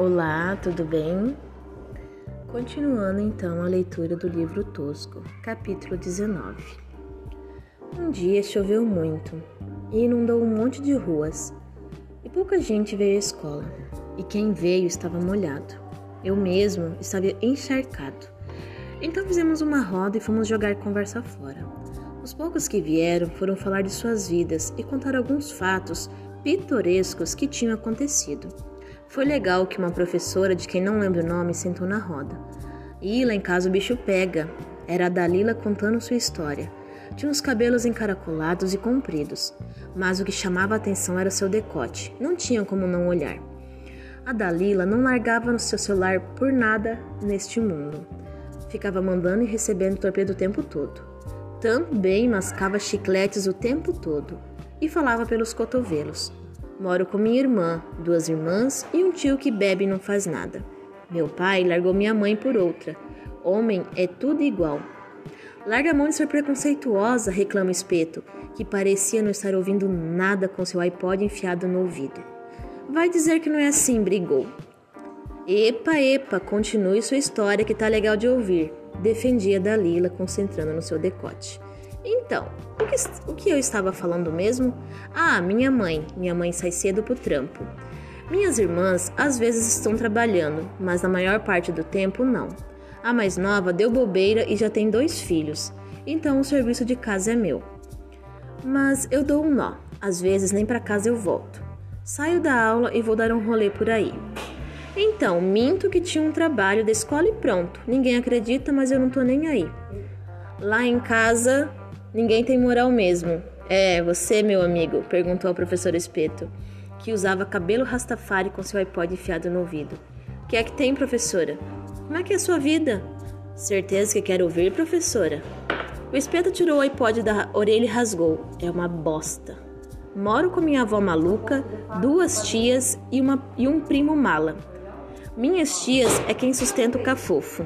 Olá, tudo bem? Continuando então a leitura do livro Tosco, capítulo 19. Um dia choveu muito e inundou um monte de ruas, e pouca gente veio à escola, e quem veio estava molhado. Eu mesmo estava encharcado. Então fizemos uma roda e fomos jogar conversa fora. Os poucos que vieram foram falar de suas vidas e contar alguns fatos pitorescos que tinham acontecido. Foi legal que uma professora, de quem não lembro o nome, sentou na roda. E lá em casa o bicho pega. Era a Dalila contando sua história. Tinha os cabelos encaracolados e compridos, mas o que chamava a atenção era seu decote. Não tinha como não olhar. A Dalila não largava no seu celular por nada neste mundo. Ficava mandando e recebendo torpedo o tempo todo. Também mascava chicletes o tempo todo e falava pelos cotovelos. Moro com minha irmã, duas irmãs e um tio que bebe e não faz nada. Meu pai largou minha mãe por outra. Homem é tudo igual. Larga a mão de ser preconceituosa, reclama o espeto, que parecia não estar ouvindo nada com seu iPod enfiado no ouvido. Vai dizer que não é assim, brigou. Epa, epa, continue sua história que tá legal de ouvir, defendia Dalila, concentrando no seu decote. Então, o que, o que eu estava falando mesmo? Ah, minha mãe. Minha mãe sai cedo pro trampo. Minhas irmãs às vezes estão trabalhando, mas na maior parte do tempo não. A mais nova deu bobeira e já tem dois filhos, então o serviço de casa é meu. Mas eu dou um nó, às vezes nem para casa eu volto. Saio da aula e vou dar um rolê por aí. Então, minto que tinha um trabalho da escola e pronto. Ninguém acredita, mas eu não tô nem aí. Lá em casa, Ninguém tem moral mesmo. É, você, meu amigo? perguntou a professora Espeto, que usava cabelo rastafari com seu iPod enfiado no ouvido. O que é que tem, professora? Como é que é a sua vida? Certeza que quer ouvir, professora? O espeto tirou o iPod da orelha e rasgou. É uma bosta. Moro com minha avó maluca, duas tias e, uma, e um primo mala. Minhas tias é quem sustenta o cafofo.